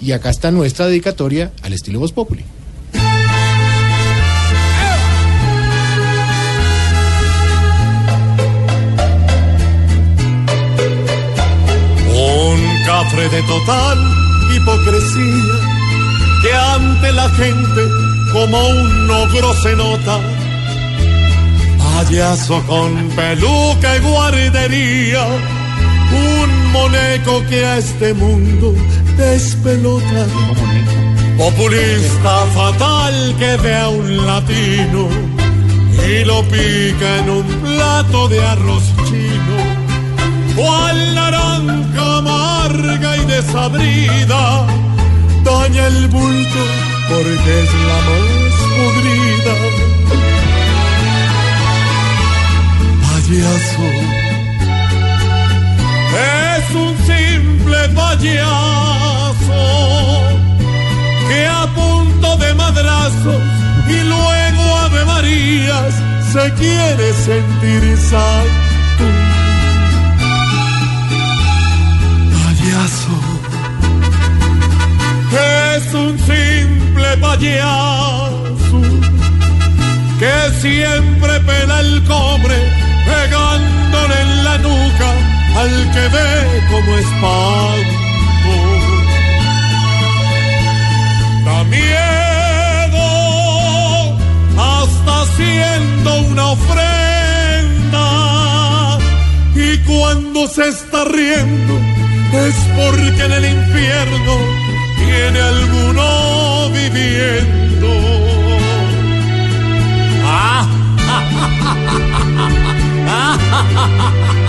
Y acá está nuestra dedicatoria al estilo Voz Populi. Un cafre de total hipocresía que ante la gente como un ogro se nota. Payaso con peluca y guardería, un moneco que a este mundo despelota. Populista fatal que ve a un latino y lo pica en un plato de arroz chino. Cual naranja amarga y desabrida, daña el bulto porque es la más podrida. Payaso es un simple payaso y luego ave Marías se quiere sentir santo. Payaso es un simple payaso que siempre pela el cobre pegándole en la nuca al que ve ofrenda y cuando se está riendo es porque en el infierno tiene alguno viviendo. Payaso.